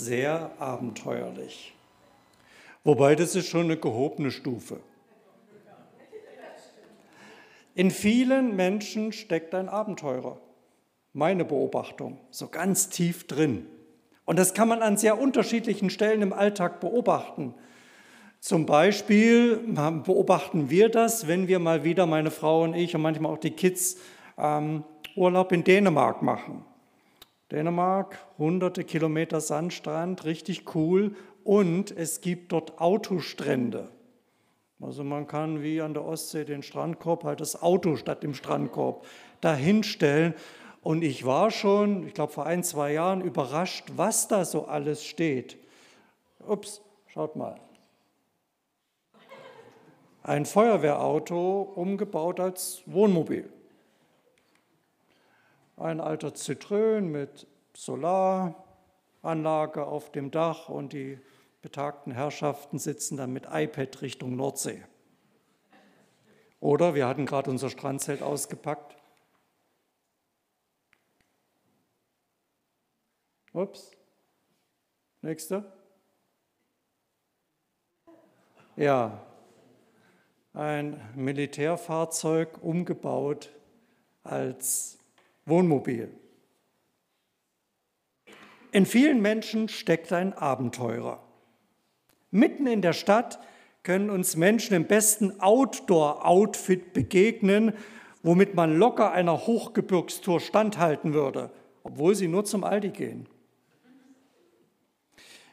sehr abenteuerlich. Wobei das ist schon eine gehobene Stufe. In vielen Menschen steckt ein Abenteurer. Meine Beobachtung, so ganz tief drin. Und das kann man an sehr unterschiedlichen Stellen im Alltag beobachten. Zum Beispiel beobachten wir das, wenn wir mal wieder, meine Frau und ich und manchmal auch die Kids, ähm, Urlaub in Dänemark machen. Dänemark, hunderte Kilometer Sandstrand, richtig cool. Und es gibt dort Autostrände. Also man kann wie an der Ostsee den Strandkorb, halt das Auto statt dem Strandkorb dahinstellen. Und ich war schon, ich glaube vor ein, zwei Jahren überrascht, was da so alles steht. Ups, schaut mal. Ein Feuerwehrauto umgebaut als Wohnmobil. Ein alter Citroën mit Solaranlage auf dem Dach und die betagten Herrschaften sitzen dann mit iPad Richtung Nordsee. Oder wir hatten gerade unser Strandzelt ausgepackt. Ups. Nächste. Ja, ein Militärfahrzeug umgebaut als Wohnmobil. In vielen Menschen steckt ein Abenteurer. Mitten in der Stadt können uns Menschen im besten Outdoor-Outfit begegnen, womit man locker einer Hochgebirgstour standhalten würde, obwohl sie nur zum Aldi gehen.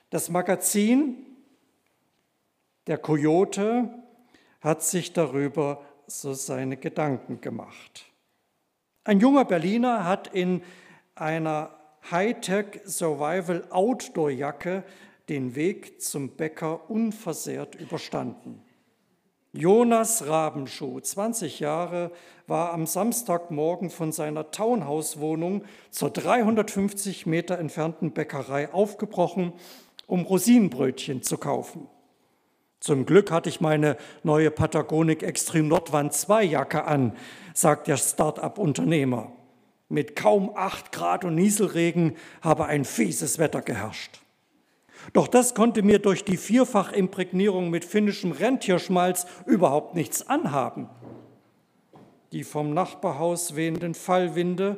Das Magazin Der Coyote hat sich darüber so seine Gedanken gemacht. Ein junger Berliner hat in einer Hightech Survival Outdoor Jacke den Weg zum Bäcker unversehrt überstanden. Jonas Rabenschuh, 20 Jahre, war am Samstagmorgen von seiner Townhouse-Wohnung zur 350 Meter entfernten Bäckerei aufgebrochen, um Rosinenbrötchen zu kaufen. Zum Glück hatte ich meine neue Patagonik Extreme Nordwand 2 Jacke an, sagt der Start-up-Unternehmer. Mit kaum 8 Grad und Nieselregen habe ein fieses Wetter geherrscht. Doch das konnte mir durch die Vierfachimprägnierung mit finnischem Rentierschmalz überhaupt nichts anhaben. Die vom Nachbarhaus wehenden Fallwinde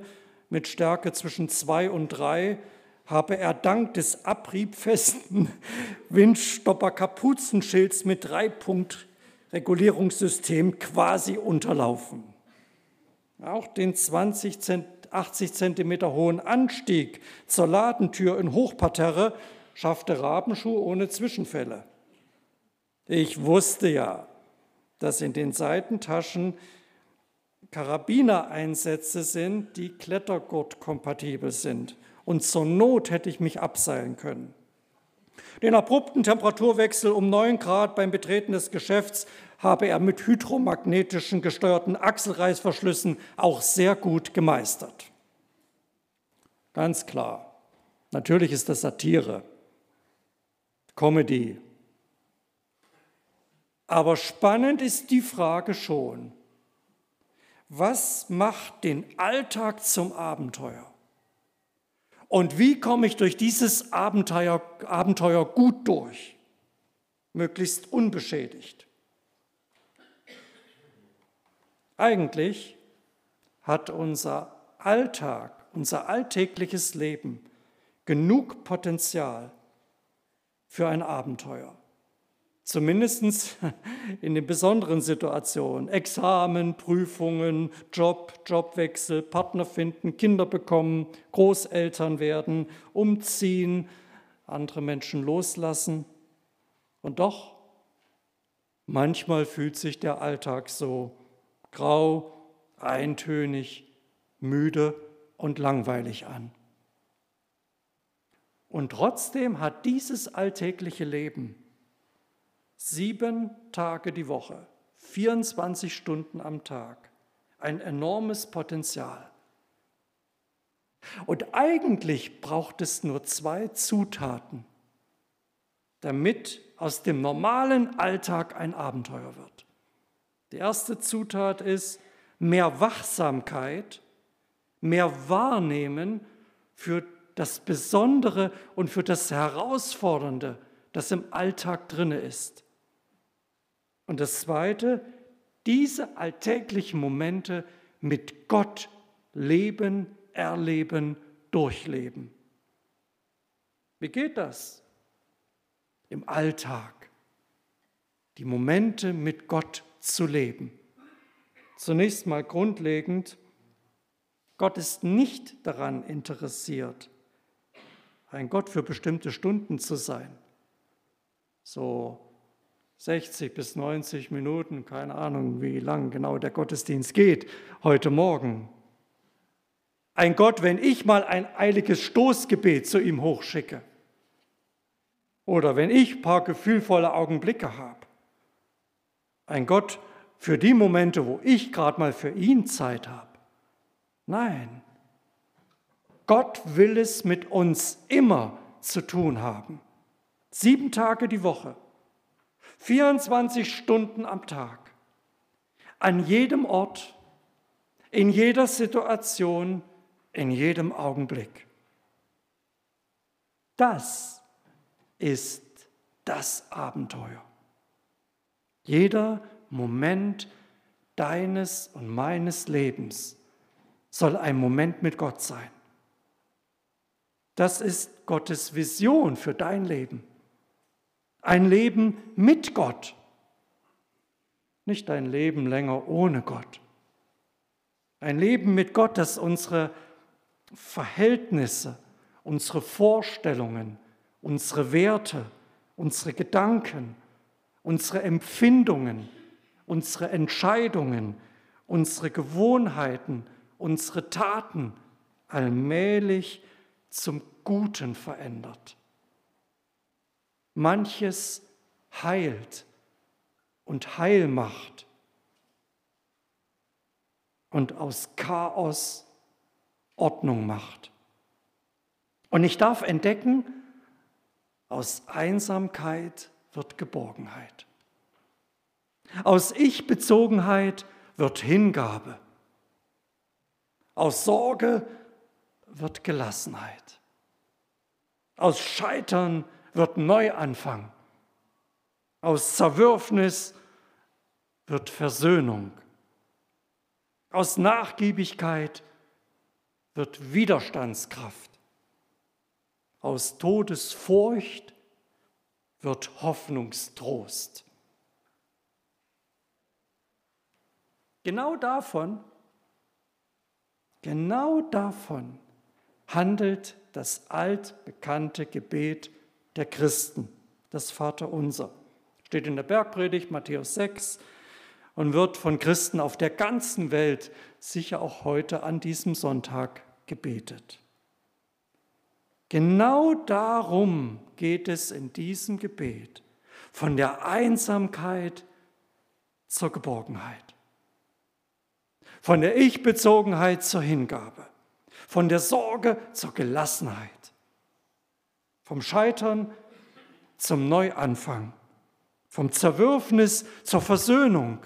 mit Stärke zwischen zwei und drei habe er dank des abriebfesten Windstopper-Kapuzenschilds mit Dreipunkt-Regulierungssystem quasi unterlaufen. Auch den 20 Cent, 80 Zentimeter hohen Anstieg zur Ladentür in Hochparterre schaffte Rabenschuh ohne Zwischenfälle. Ich wusste ja, dass in den Seitentaschen Karabinereinsätze sind, die Klettergurt-kompatibel sind und zur Not hätte ich mich abseilen können. Den abrupten Temperaturwechsel um 9 Grad beim Betreten des Geschäfts habe er mit hydromagnetischen gesteuerten Achselreißverschlüssen auch sehr gut gemeistert. Ganz klar, natürlich ist das Satire, Comedy. Aber spannend ist die Frage schon, was macht den Alltag zum Abenteuer? Und wie komme ich durch dieses Abenteuer, Abenteuer gut durch? Möglichst unbeschädigt. Eigentlich hat unser Alltag, unser alltägliches Leben genug Potenzial für ein Abenteuer. Zumindest in den besonderen Situationen. Examen, Prüfungen, Job, Jobwechsel, Partner finden, Kinder bekommen, Großeltern werden, umziehen, andere Menschen loslassen. Und doch, manchmal fühlt sich der Alltag so grau, eintönig, müde und langweilig an. Und trotzdem hat dieses alltägliche Leben sieben Tage die Woche, 24 Stunden am Tag. Ein enormes Potenzial. Und eigentlich braucht es nur zwei Zutaten, damit aus dem normalen Alltag ein Abenteuer wird. Die erste Zutat ist mehr Wachsamkeit, mehr Wahrnehmen für das Besondere und für das Herausfordernde, das im Alltag drinne ist. Und das Zweite, diese alltäglichen Momente mit Gott leben, erleben, durchleben. Wie geht das? Im Alltag. Die Momente mit Gott zu leben. Zunächst mal grundlegend, Gott ist nicht daran interessiert, ein Gott für bestimmte Stunden zu sein. So 60 bis 90 Minuten, keine Ahnung, wie lang genau der Gottesdienst geht heute Morgen. Ein Gott, wenn ich mal ein eiliges Stoßgebet zu ihm hochschicke oder wenn ich ein paar gefühlvolle Augenblicke habe. Ein Gott für die Momente, wo ich gerade mal für ihn Zeit habe. Nein, Gott will es mit uns immer zu tun haben. Sieben Tage die Woche, 24 Stunden am Tag, an jedem Ort, in jeder Situation, in jedem Augenblick. Das ist das Abenteuer. Jeder Moment deines und meines Lebens soll ein Moment mit Gott sein. Das ist Gottes Vision für dein Leben. Ein Leben mit Gott, nicht ein Leben länger ohne Gott. Ein Leben mit Gott, das unsere Verhältnisse, unsere Vorstellungen, unsere Werte, unsere Gedanken, unsere Empfindungen, unsere Entscheidungen, unsere Gewohnheiten, unsere Taten allmählich zum Guten verändert. Manches heilt und heil macht und aus Chaos Ordnung macht. Und ich darf entdecken, aus Einsamkeit wird Geborgenheit. Aus Ich-Bezogenheit wird Hingabe. Aus Sorge wird Gelassenheit. Aus Scheitern wird Neuanfang. Aus Zerwürfnis wird Versöhnung. Aus Nachgiebigkeit wird Widerstandskraft. Aus Todesfurcht wird Hoffnungstrost. Genau davon, genau davon handelt das altbekannte Gebet der Christen, das Vaterunser. Steht in der Bergpredigt Matthäus 6 und wird von Christen auf der ganzen Welt sicher auch heute an diesem Sonntag gebetet. Genau darum geht es in diesem Gebet, von der Einsamkeit zur Geborgenheit, von der Ich-Bezogenheit zur Hingabe, von der Sorge zur Gelassenheit, vom Scheitern zum Neuanfang, vom Zerwürfnis zur Versöhnung,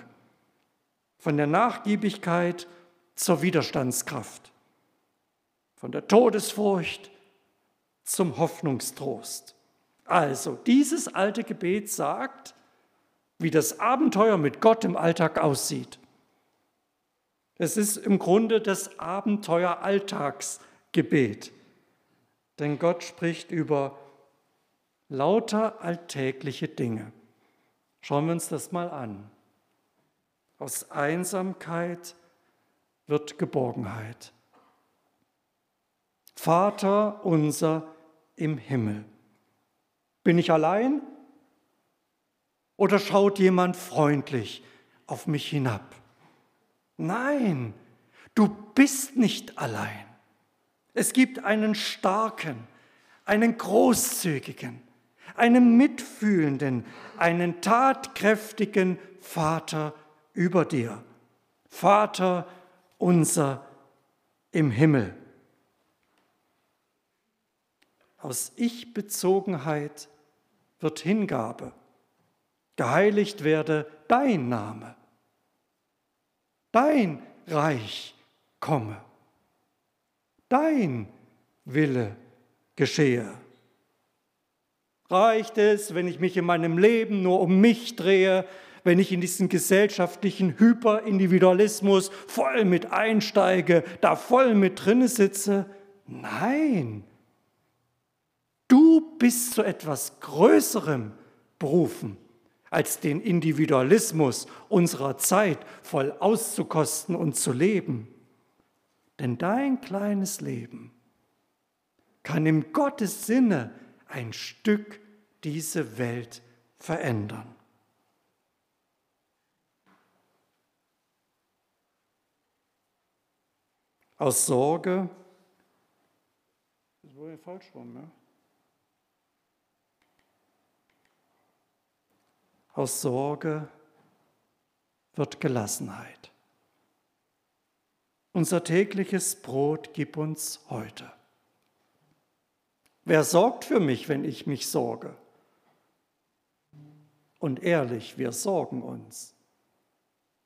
von der Nachgiebigkeit zur Widerstandskraft, von der Todesfurcht zum Hoffnungstrost. Also, dieses alte Gebet sagt, wie das Abenteuer mit Gott im Alltag aussieht. Es ist im Grunde das Abenteuer-Alltagsgebet. Denn Gott spricht über lauter alltägliche Dinge. Schauen wir uns das mal an. Aus Einsamkeit wird Geborgenheit. Vater unser im Himmel. Bin ich allein oder schaut jemand freundlich auf mich hinab? Nein, du bist nicht allein. Es gibt einen starken, einen großzügigen, einen mitfühlenden, einen tatkräftigen Vater über dir. Vater unser im Himmel. Aus Ich-Bezogenheit wird Hingabe. Geheiligt werde dein Name. Dein Reich komme. Dein Wille geschehe. Reicht es, wenn ich mich in meinem Leben nur um mich drehe, wenn ich in diesen gesellschaftlichen Hyperindividualismus voll mit einsteige, da voll mit drinne sitze? Nein. Du bist zu etwas Größerem berufen, als den Individualismus unserer Zeit voll auszukosten und zu leben. Denn dein kleines Leben kann im Gottes Sinne ein Stück diese Welt verändern. Aus Sorge, das war ja falsch rum, ja? Aus Sorge wird Gelassenheit. Unser tägliches Brot gib uns heute. Wer sorgt für mich, wenn ich mich sorge? Und ehrlich, wir sorgen uns.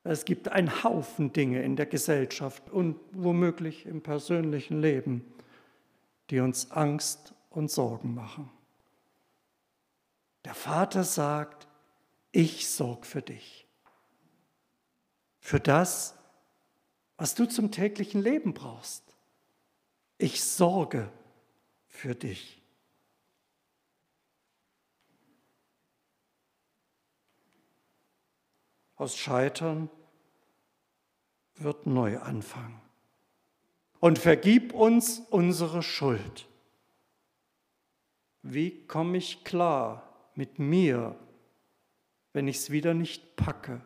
Es gibt einen Haufen Dinge in der Gesellschaft und womöglich im persönlichen Leben, die uns Angst und Sorgen machen. Der Vater sagt, ich sorge für dich. Für das, was du zum täglichen Leben brauchst. Ich sorge für dich. Aus Scheitern wird Neuanfang. Und vergib uns unsere Schuld. Wie komme ich klar mit mir, wenn ich es wieder nicht packe?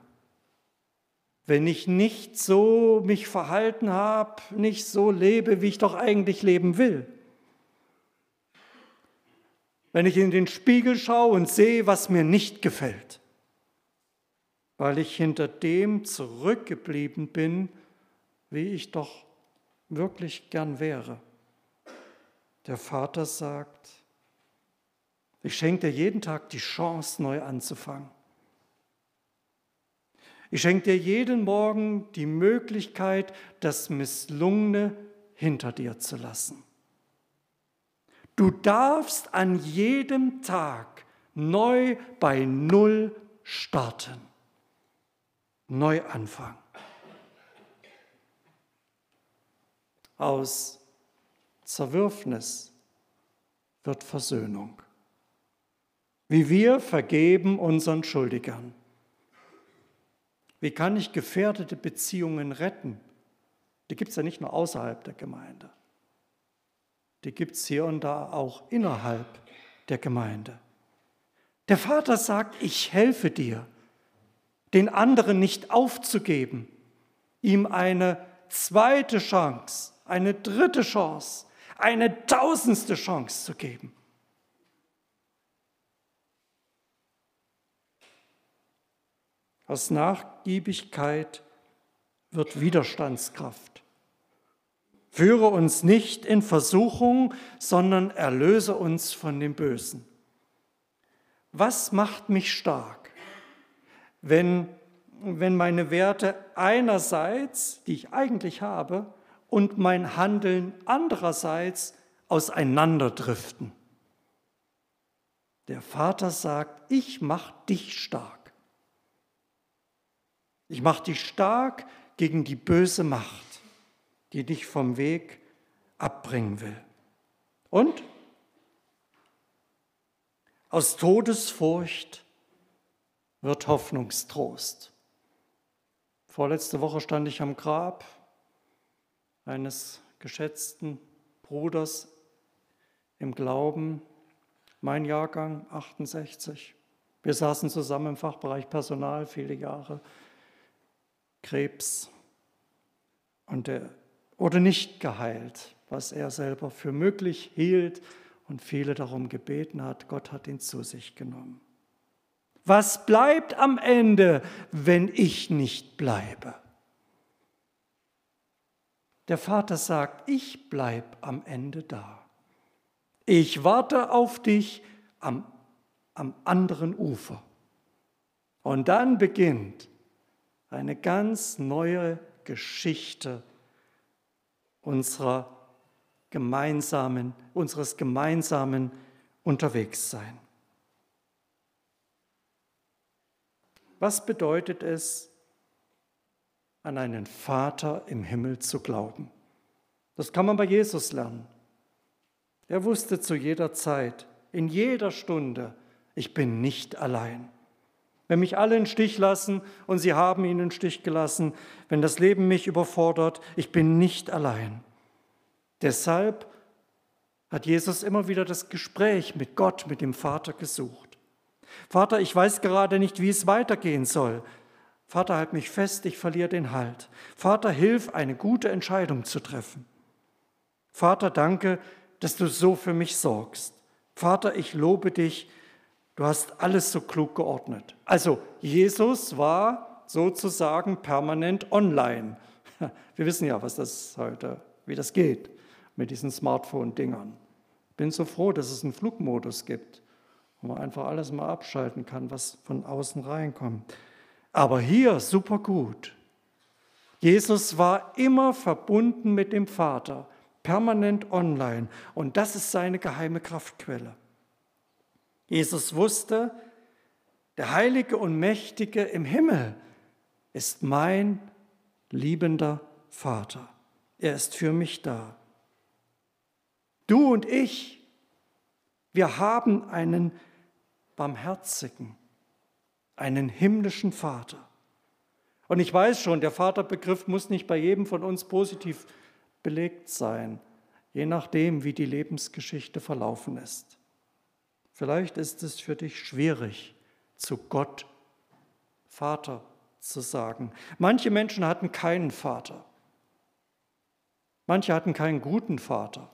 Wenn ich nicht so mich verhalten habe, nicht so lebe, wie ich doch eigentlich leben will? Wenn ich in den Spiegel schaue und sehe, was mir nicht gefällt? weil ich hinter dem zurückgeblieben bin, wie ich doch wirklich gern wäre. Der Vater sagt, ich schenke dir jeden Tag die Chance, neu anzufangen. Ich schenke dir jeden Morgen die Möglichkeit, das Misslungene hinter dir zu lassen. Du darfst an jedem Tag neu bei Null starten. Neuanfang. Aus Zerwürfnis wird Versöhnung. Wie wir vergeben unseren Schuldigern. Wie kann ich gefährdete Beziehungen retten? Die gibt es ja nicht nur außerhalb der Gemeinde. Die gibt es hier und da auch innerhalb der Gemeinde. Der Vater sagt, ich helfe dir den anderen nicht aufzugeben, ihm eine zweite Chance, eine dritte Chance, eine tausendste Chance zu geben. Aus Nachgiebigkeit wird Widerstandskraft. Führe uns nicht in Versuchung, sondern erlöse uns von dem Bösen. Was macht mich stark? wenn, wenn meine Werte einerseits, die ich eigentlich habe, und mein Handeln andererseits auseinanderdriften. Der Vater sagt, ich mache dich stark. Ich mache dich stark gegen die böse Macht, die dich vom Weg abbringen will. Und aus Todesfurcht wird Hoffnungstrost. Vorletzte Woche stand ich am Grab eines geschätzten Bruders im Glauben, mein Jahrgang 68. Wir saßen zusammen im Fachbereich Personal viele Jahre. Krebs. Und er wurde nicht geheilt, was er selber für möglich hielt und viele darum gebeten hat. Gott hat ihn zu sich genommen. Was bleibt am Ende, wenn ich nicht bleibe? Der Vater sagt, ich bleibe am Ende da. Ich warte auf dich am, am anderen Ufer. Und dann beginnt eine ganz neue Geschichte unserer gemeinsamen, unseres gemeinsamen Unterwegssein. Was bedeutet es, an einen Vater im Himmel zu glauben? Das kann man bei Jesus lernen. Er wusste zu jeder Zeit, in jeder Stunde, ich bin nicht allein. Wenn mich alle in Stich lassen und sie haben ihn in Stich gelassen, wenn das Leben mich überfordert, ich bin nicht allein. Deshalb hat Jesus immer wieder das Gespräch mit Gott, mit dem Vater gesucht. Vater, ich weiß gerade nicht, wie es weitergehen soll. Vater, halt mich fest, ich verliere den Halt. Vater, hilf, eine gute Entscheidung zu treffen. Vater, danke, dass du so für mich sorgst. Vater, ich lobe dich, du hast alles so klug geordnet. Also Jesus war sozusagen permanent online. Wir wissen ja, was das heute, wie das geht mit diesen Smartphone-Dingern. Bin so froh, dass es einen Flugmodus gibt, wo man einfach alles mal abschalten kann, was von außen reinkommt. Aber hier super gut. Jesus war immer verbunden mit dem Vater permanent online. Und das ist seine geheime Kraftquelle. Jesus wusste, der Heilige und Mächtige im Himmel ist mein liebender Vater. Er ist für mich da. Du und ich, wir haben einen barmherzigen, einen himmlischen Vater. Und ich weiß schon, der Vaterbegriff muss nicht bei jedem von uns positiv belegt sein, je nachdem, wie die Lebensgeschichte verlaufen ist. Vielleicht ist es für dich schwierig, zu Gott Vater zu sagen. Manche Menschen hatten keinen Vater. Manche hatten keinen guten Vater.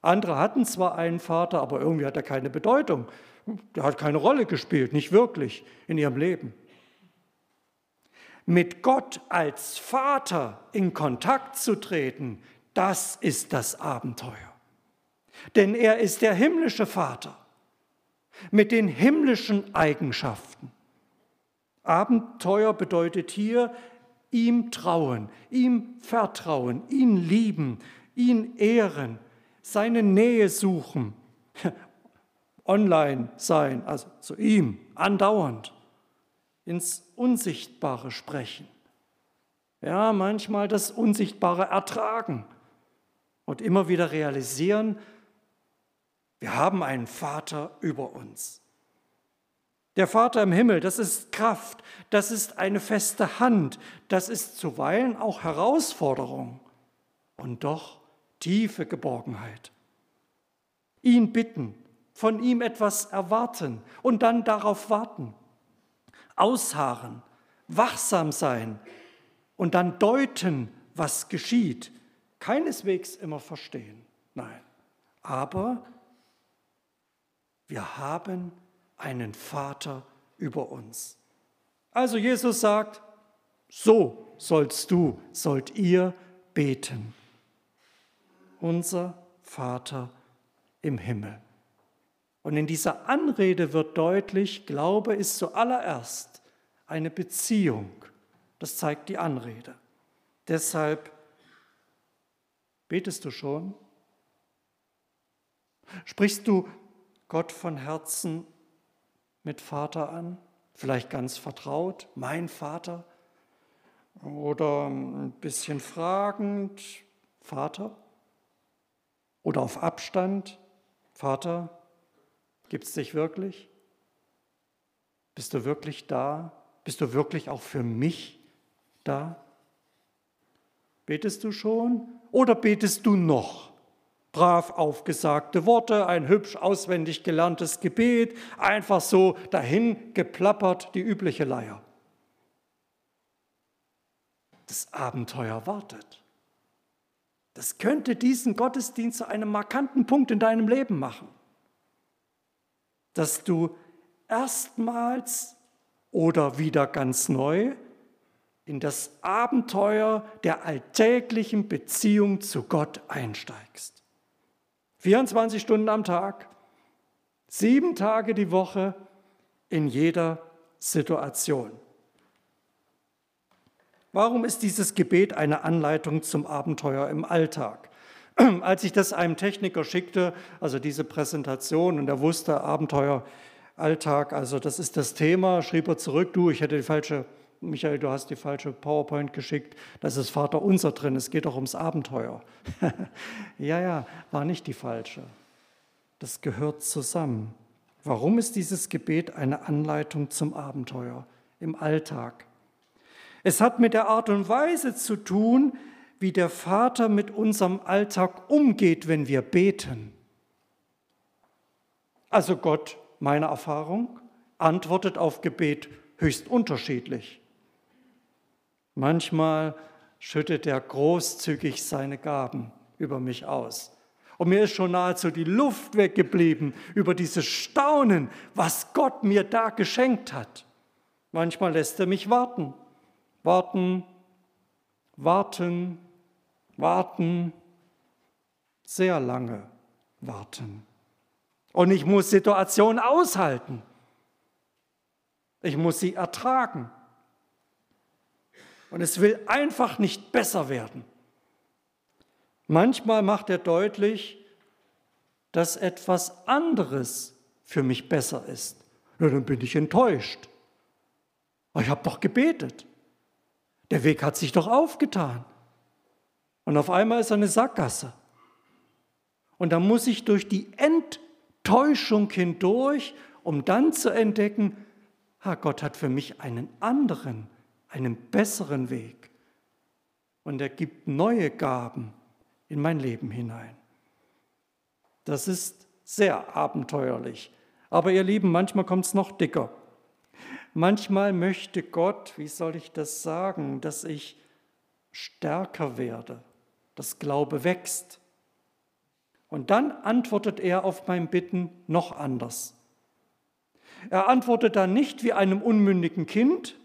Andere hatten zwar einen Vater, aber irgendwie hat er keine Bedeutung. Der hat keine Rolle gespielt, nicht wirklich in ihrem Leben mit Gott als Vater in Kontakt zu treten, das ist das Abenteuer. Denn er ist der himmlische Vater mit den himmlischen Eigenschaften. Abenteuer bedeutet hier ihm trauen, ihm vertrauen, ihn lieben, ihn ehren, seine Nähe suchen, online sein, also zu ihm andauernd ins Unsichtbare sprechen. Ja, manchmal das Unsichtbare ertragen und immer wieder realisieren, wir haben einen Vater über uns. Der Vater im Himmel, das ist Kraft, das ist eine feste Hand, das ist zuweilen auch Herausforderung und doch tiefe Geborgenheit. Ihn bitten, von ihm etwas erwarten und dann darauf warten ausharren, wachsam sein und dann deuten, was geschieht. Keineswegs immer verstehen, nein. Aber wir haben einen Vater über uns. Also Jesus sagt, so sollst du, sollt ihr beten. Unser Vater im Himmel. Und in dieser Anrede wird deutlich, Glaube ist zuallererst eine Beziehung. Das zeigt die Anrede. Deshalb betest du schon? Sprichst du Gott von Herzen mit Vater an? Vielleicht ganz vertraut, mein Vater? Oder ein bisschen fragend, Vater? Oder auf Abstand, Vater? Gibt es dich wirklich? Bist du wirklich da? Bist du wirklich auch für mich da? Betest du schon oder betest du noch? Brav aufgesagte Worte, ein hübsch auswendig gelerntes Gebet, einfach so dahin geplappert, die übliche Leier. Das Abenteuer wartet. Das könnte diesen Gottesdienst zu einem markanten Punkt in deinem Leben machen dass du erstmals oder wieder ganz neu in das Abenteuer der alltäglichen Beziehung zu Gott einsteigst. 24 Stunden am Tag, sieben Tage die Woche, in jeder Situation. Warum ist dieses Gebet eine Anleitung zum Abenteuer im Alltag? Als ich das einem Techniker schickte, also diese Präsentation, und er wusste, Abenteuer, Alltag, also das ist das Thema, schrieb er zurück, du, ich hätte die falsche, Michael, du hast die falsche PowerPoint geschickt, da ist Vater unser drin, es geht doch ums Abenteuer. ja, ja, war nicht die falsche. Das gehört zusammen. Warum ist dieses Gebet eine Anleitung zum Abenteuer im Alltag? Es hat mit der Art und Weise zu tun, wie der Vater mit unserem Alltag umgeht, wenn wir beten. Also Gott, meine Erfahrung, antwortet auf Gebet höchst unterschiedlich. Manchmal schüttet er großzügig seine Gaben über mich aus. Und mir ist schon nahezu die Luft weggeblieben über dieses Staunen, was Gott mir da geschenkt hat. Manchmal lässt er mich warten, warten, warten, warten, sehr lange warten. Und ich muss Situationen aushalten. Ich muss sie ertragen. Und es will einfach nicht besser werden. Manchmal macht er deutlich, dass etwas anderes für mich besser ist. Ja, dann bin ich enttäuscht. Aber ich habe doch gebetet. Der Weg hat sich doch aufgetan. Und auf einmal ist eine Sackgasse. Und da muss ich durch die Enttäuschung hindurch, um dann zu entdecken, ha, Gott hat für mich einen anderen, einen besseren Weg. Und er gibt neue Gaben in mein Leben hinein. Das ist sehr abenteuerlich. Aber ihr Lieben, manchmal kommt es noch dicker. Manchmal möchte Gott, wie soll ich das sagen, dass ich stärker werde, dass Glaube wächst. Und dann antwortet er auf mein Bitten noch anders. Er antwortet dann nicht wie einem unmündigen Kind,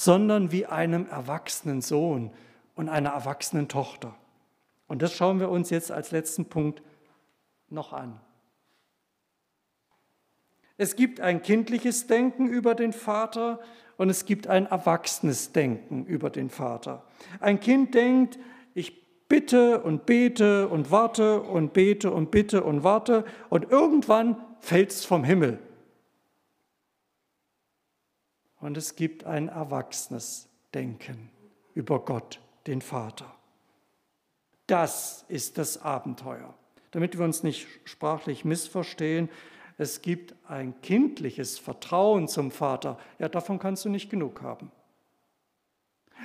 sondern wie einem erwachsenen Sohn und einer erwachsenen Tochter. Und das schauen wir uns jetzt als letzten Punkt noch an. Es gibt ein kindliches Denken über den Vater und es gibt ein erwachsenes Denken über den Vater. Ein Kind denkt, ich bitte und bete und warte und bete und bitte und warte und irgendwann fällt es vom Himmel. Und es gibt ein erwachsenes Denken über Gott, den Vater. Das ist das Abenteuer. Damit wir uns nicht sprachlich missverstehen, es gibt ein kindliches Vertrauen zum Vater. Ja, davon kannst du nicht genug haben.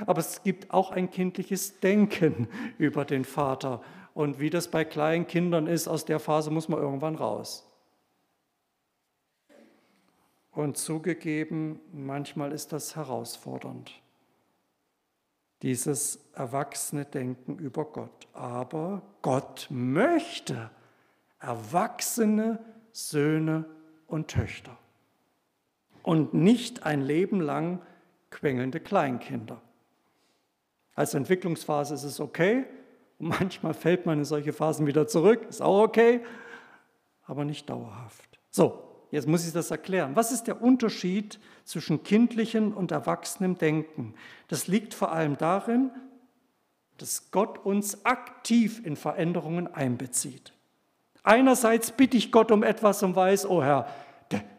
Aber es gibt auch ein kindliches Denken über den Vater. Und wie das bei kleinen Kindern ist, aus der Phase muss man irgendwann raus. Und zugegeben, manchmal ist das herausfordernd dieses erwachsene Denken über Gott. Aber Gott möchte erwachsene Söhne und Töchter und nicht ein Leben lang quengelnde Kleinkinder. Als Entwicklungsphase ist es okay manchmal fällt man in solche Phasen wieder zurück, ist auch okay, aber nicht dauerhaft. So, Jetzt muss ich das erklären. Was ist der Unterschied zwischen kindlichem und erwachsenem Denken? Das liegt vor allem darin, dass Gott uns aktiv in Veränderungen einbezieht. Einerseits bitte ich Gott um etwas und weiß, oh Herr,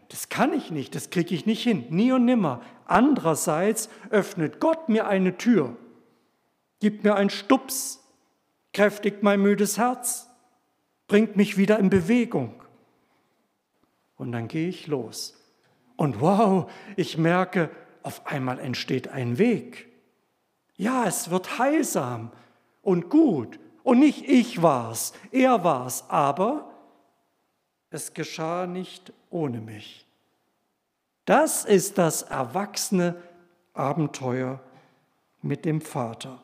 das kann ich nicht, das kriege ich nicht hin, nie und nimmer. Andererseits öffnet Gott mir eine Tür, gibt mir einen Stups, kräftigt mein müdes Herz, bringt mich wieder in Bewegung. Und dann gehe ich los. Und wow, ich merke, auf einmal entsteht ein Weg. Ja, es wird heilsam und gut. Und nicht ich war's, er war's, aber es geschah nicht ohne mich. Das ist das erwachsene Abenteuer mit dem Vater.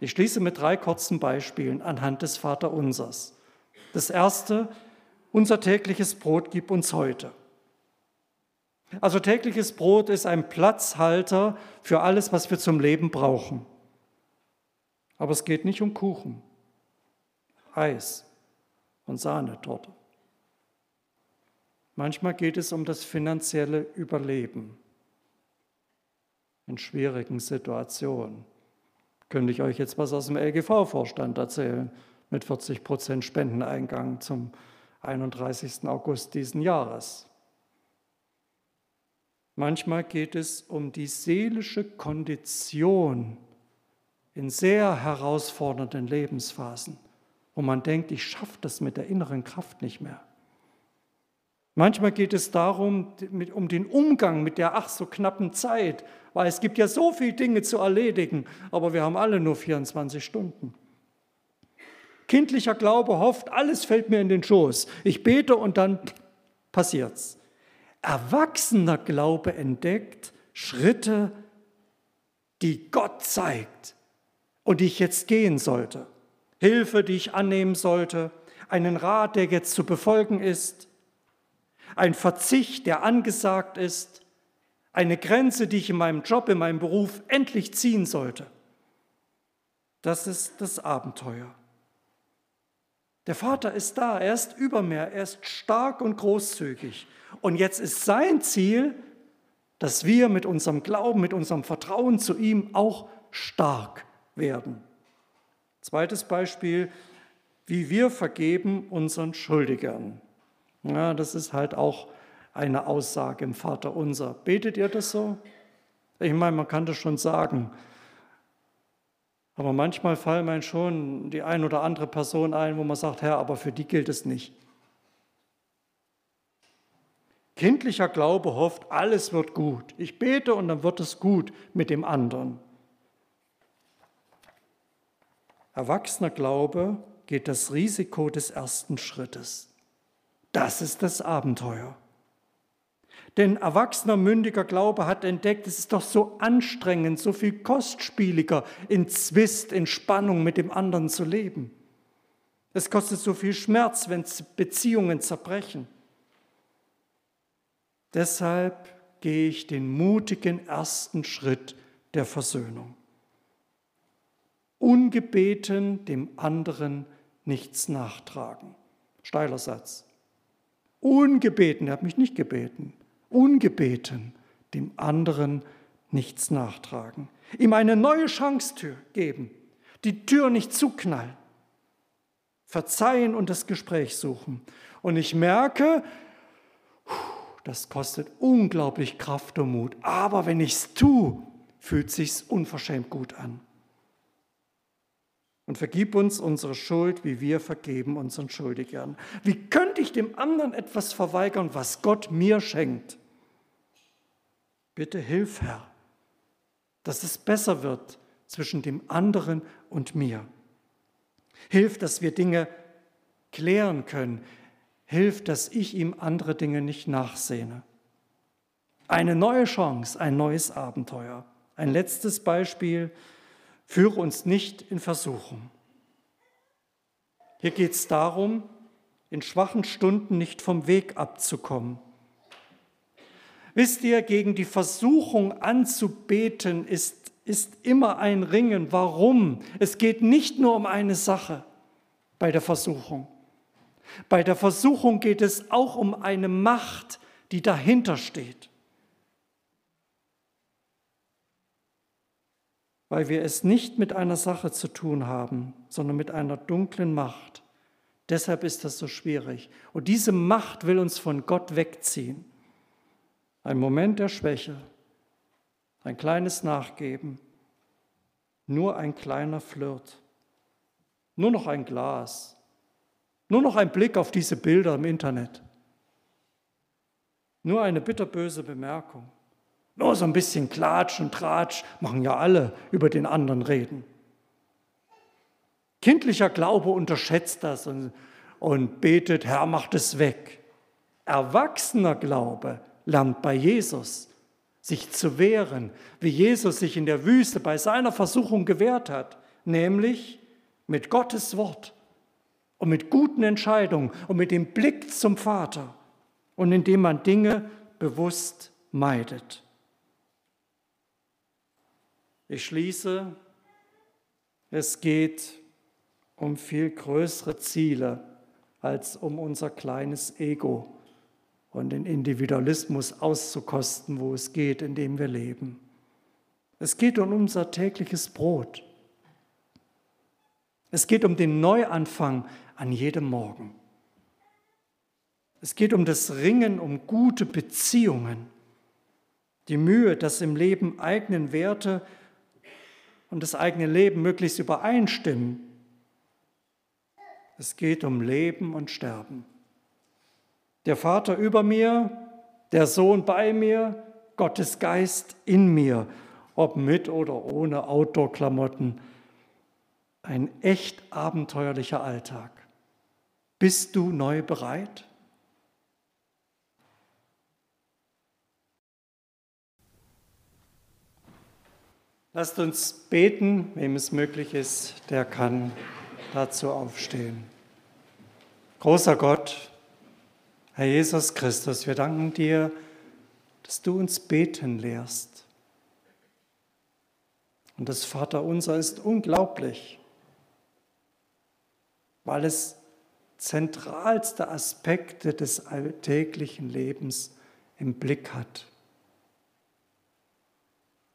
Ich schließe mit drei kurzen Beispielen anhand des Vaterunsers. Das erste, unser tägliches Brot gib uns heute. Also tägliches Brot ist ein Platzhalter für alles, was wir zum Leben brauchen. Aber es geht nicht um Kuchen, Eis und Sahnetorte. Manchmal geht es um das finanzielle Überleben in schwierigen Situationen. Könnte ich euch jetzt was aus dem LGV-Vorstand erzählen mit 40 Prozent Spendeneingang zum 31. August diesen Jahres. Manchmal geht es um die seelische Kondition in sehr herausfordernden Lebensphasen, wo man denkt, ich schaffe das mit der inneren Kraft nicht mehr. Manchmal geht es darum, um den Umgang mit der ach so knappen Zeit, weil es gibt ja so viele Dinge zu erledigen, aber wir haben alle nur 24 Stunden. Kindlicher Glaube hofft, alles fällt mir in den Schoß. Ich bete und dann passiert's. Erwachsener Glaube entdeckt Schritte, die Gott zeigt und die ich jetzt gehen sollte. Hilfe, die ich annehmen sollte, einen Rat, der jetzt zu befolgen ist, ein Verzicht, der angesagt ist, eine Grenze, die ich in meinem Job, in meinem Beruf endlich ziehen sollte. Das ist das Abenteuer. Der Vater ist da, er ist über mir, er ist stark und großzügig. Und jetzt ist sein Ziel, dass wir mit unserem Glauben, mit unserem Vertrauen zu ihm auch stark werden. Zweites Beispiel, wie wir vergeben unseren Schuldigern. Ja, das ist halt auch eine Aussage im Vater unser. Betet ihr das so? Ich meine, man kann das schon sagen. Aber manchmal fallen mir schon die ein oder andere Person ein, wo man sagt, Herr, aber für die gilt es nicht. Kindlicher Glaube hofft, alles wird gut. Ich bete und dann wird es gut mit dem anderen. Erwachsener Glaube geht das Risiko des ersten Schrittes. Das ist das Abenteuer. Denn erwachsener, mündiger Glaube hat entdeckt, es ist doch so anstrengend, so viel kostspieliger, in Zwist, in Spannung mit dem anderen zu leben. Es kostet so viel Schmerz, wenn Beziehungen zerbrechen. Deshalb gehe ich den mutigen ersten Schritt der Versöhnung. Ungebeten dem anderen nichts nachtragen. Steiler Satz. Ungebeten, er hat mich nicht gebeten, ungebeten dem anderen nichts nachtragen. Ihm eine neue Chance geben, die Tür nicht zuknallen. Verzeihen und das Gespräch suchen. Und ich merke, das kostet unglaublich Kraft und Mut. Aber wenn ich es tue, fühlt sich's unverschämt gut an. Und vergib uns unsere Schuld, wie wir vergeben unseren Schuldigern. Wie könnte ich dem anderen etwas verweigern, was Gott mir schenkt? Bitte hilf, Herr, dass es besser wird zwischen dem anderen und mir. Hilf, dass wir Dinge klären können. Hilf, dass ich ihm andere Dinge nicht nachsehne. Eine neue Chance, ein neues Abenteuer. Ein letztes Beispiel Führe uns nicht in Versuchung. Hier geht es darum, in schwachen Stunden nicht vom Weg abzukommen. Wisst ihr, gegen die Versuchung anzubeten ist, ist immer ein Ringen. Warum? Es geht nicht nur um eine Sache bei der Versuchung. Bei der Versuchung geht es auch um eine Macht, die dahinter steht. Weil wir es nicht mit einer Sache zu tun haben, sondern mit einer dunklen Macht. Deshalb ist das so schwierig. Und diese Macht will uns von Gott wegziehen. Ein Moment der Schwäche, ein kleines Nachgeben, nur ein kleiner Flirt, nur noch ein Glas, nur noch ein Blick auf diese Bilder im Internet, nur eine bitterböse Bemerkung. Nur so ein bisschen Klatsch und Tratsch machen ja alle über den anderen reden. Kindlicher Glaube unterschätzt das und, und betet, Herr, mach es weg. Erwachsener Glaube lernt bei Jesus, sich zu wehren, wie Jesus sich in der Wüste bei seiner Versuchung gewehrt hat, nämlich mit Gottes Wort und mit guten Entscheidungen und mit dem Blick zum Vater und indem man Dinge bewusst meidet. Ich schließe, es geht um viel größere Ziele als um unser kleines Ego und den Individualismus auszukosten, wo es geht, in dem wir leben. Es geht um unser tägliches Brot. Es geht um den Neuanfang an jedem Morgen. Es geht um das Ringen um gute Beziehungen, die Mühe, dass im Leben eigenen Werte und das eigene Leben möglichst übereinstimmen. Es geht um Leben und Sterben. Der Vater über mir, der Sohn bei mir, Gottes Geist in mir, ob mit oder ohne Outdoor-Klamotten. Ein echt abenteuerlicher Alltag. Bist du neu bereit? Lasst uns beten, wem es möglich ist, der kann dazu aufstehen. Großer Gott, Herr Jesus Christus, wir danken dir, dass du uns beten lehrst. Und das Vaterunser ist unglaublich, weil es zentralste Aspekte des alltäglichen Lebens im Blick hat.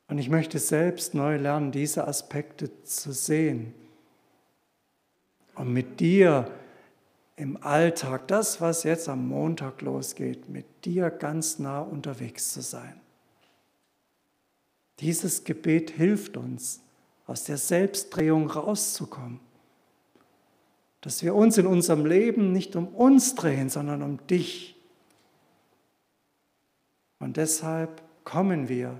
Und ich möchte selbst neu lernen, diese Aspekte zu sehen und mit dir im Alltag, das, was jetzt am Montag losgeht, mit dir ganz nah unterwegs zu sein. Dieses Gebet hilft uns, aus der Selbstdrehung rauszukommen. Dass wir uns in unserem Leben nicht um uns drehen, sondern um dich. Und deshalb kommen wir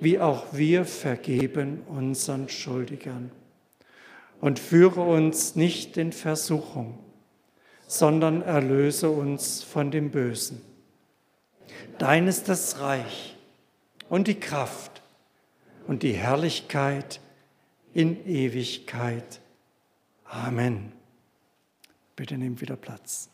wie auch wir vergeben unseren Schuldigern. Und führe uns nicht in Versuchung, sondern erlöse uns von dem Bösen. Dein ist das Reich und die Kraft und die Herrlichkeit in Ewigkeit. Amen. Bitte nehmt wieder Platz.